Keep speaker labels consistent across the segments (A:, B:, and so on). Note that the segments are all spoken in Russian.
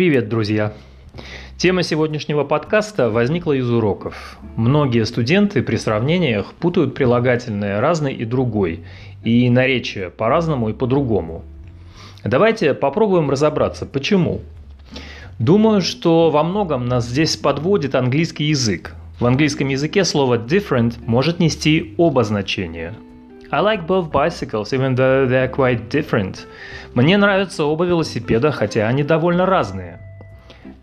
A: Привет, друзья! Тема сегодняшнего подкаста возникла из уроков. Многие студенты при сравнениях путают прилагательные «разный» и «другой», и наречия по-разному и по-другому. Давайте попробуем разобраться, почему. Думаю, что во многом нас здесь подводит английский язык. В английском языке слово different может нести оба значения – I like both bicycles, even though they're quite different. Мне нравятся оба велосипеда, хотя они довольно разные.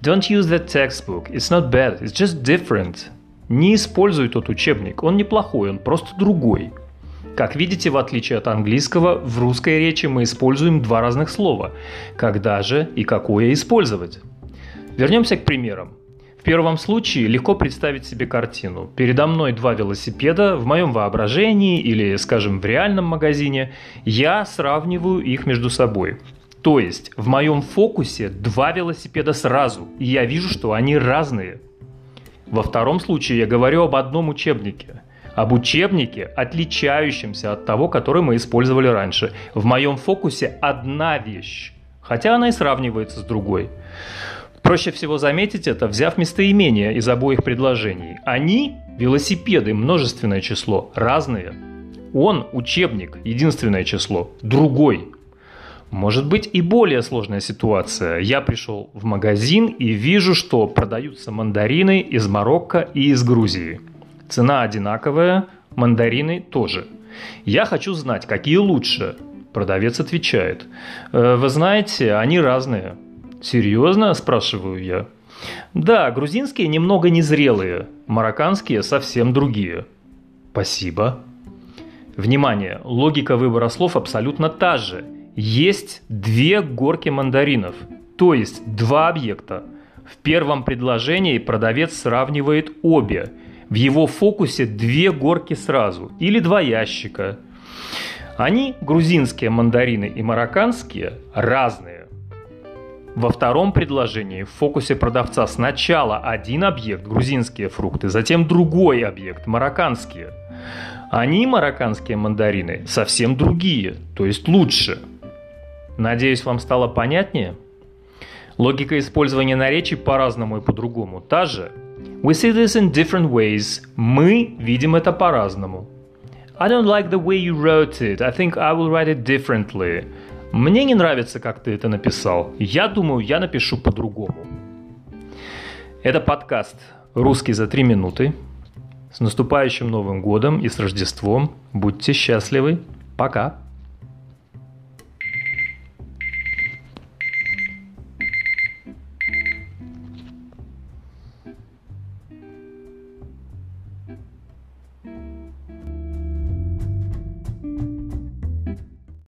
A: Don't use that textbook. It's not bad. It's just different. Не используй тот учебник. Он неплохой, он просто другой. Как видите, в отличие от английского, в русской речи мы используем два разных слова. Когда же и какое использовать? Вернемся к примерам первом случае легко представить себе картину. Передо мной два велосипеда, в моем воображении или, скажем, в реальном магазине, я сравниваю их между собой. То есть в моем фокусе два велосипеда сразу, и я вижу, что они разные. Во втором случае я говорю об одном учебнике. Об учебнике, отличающемся от того, который мы использовали раньше. В моем фокусе одна вещь, хотя она и сравнивается с другой. Проще всего заметить это, взяв местоимение из обоих предложений. Они – велосипеды, множественное число, разные. Он – учебник, единственное число, другой. Может быть и более сложная ситуация. Я пришел в магазин и вижу, что продаются мандарины из Марокко и из Грузии. Цена одинаковая, мандарины тоже. Я хочу знать, какие лучше. Продавец отвечает. «Э, вы знаете, они разные. Серьезно? Спрашиваю я. Да, грузинские немного незрелые, марокканские совсем другие. Спасибо. Внимание, логика выбора слов абсолютно та же. Есть две горки мандаринов, то есть два объекта. В первом предложении продавец сравнивает обе. В его фокусе две горки сразу, или два ящика. Они, грузинские мандарины и марокканские, разные. Во втором предложении в фокусе продавца сначала один объект – грузинские фрукты, затем другой объект – марокканские. Они, марокканские мандарины, совсем другие, то есть лучше. Надеюсь, вам стало понятнее? Логика использования наречий по-разному и по-другому та же. We see this in different ways. Мы видим это по-разному. I don't like the way you wrote it. I think I will write it differently. Мне не нравится, как ты это написал. Я думаю, я напишу по-другому. Это подкаст «Русский за три минуты». С наступающим Новым годом и с Рождеством. Будьте счастливы. Пока.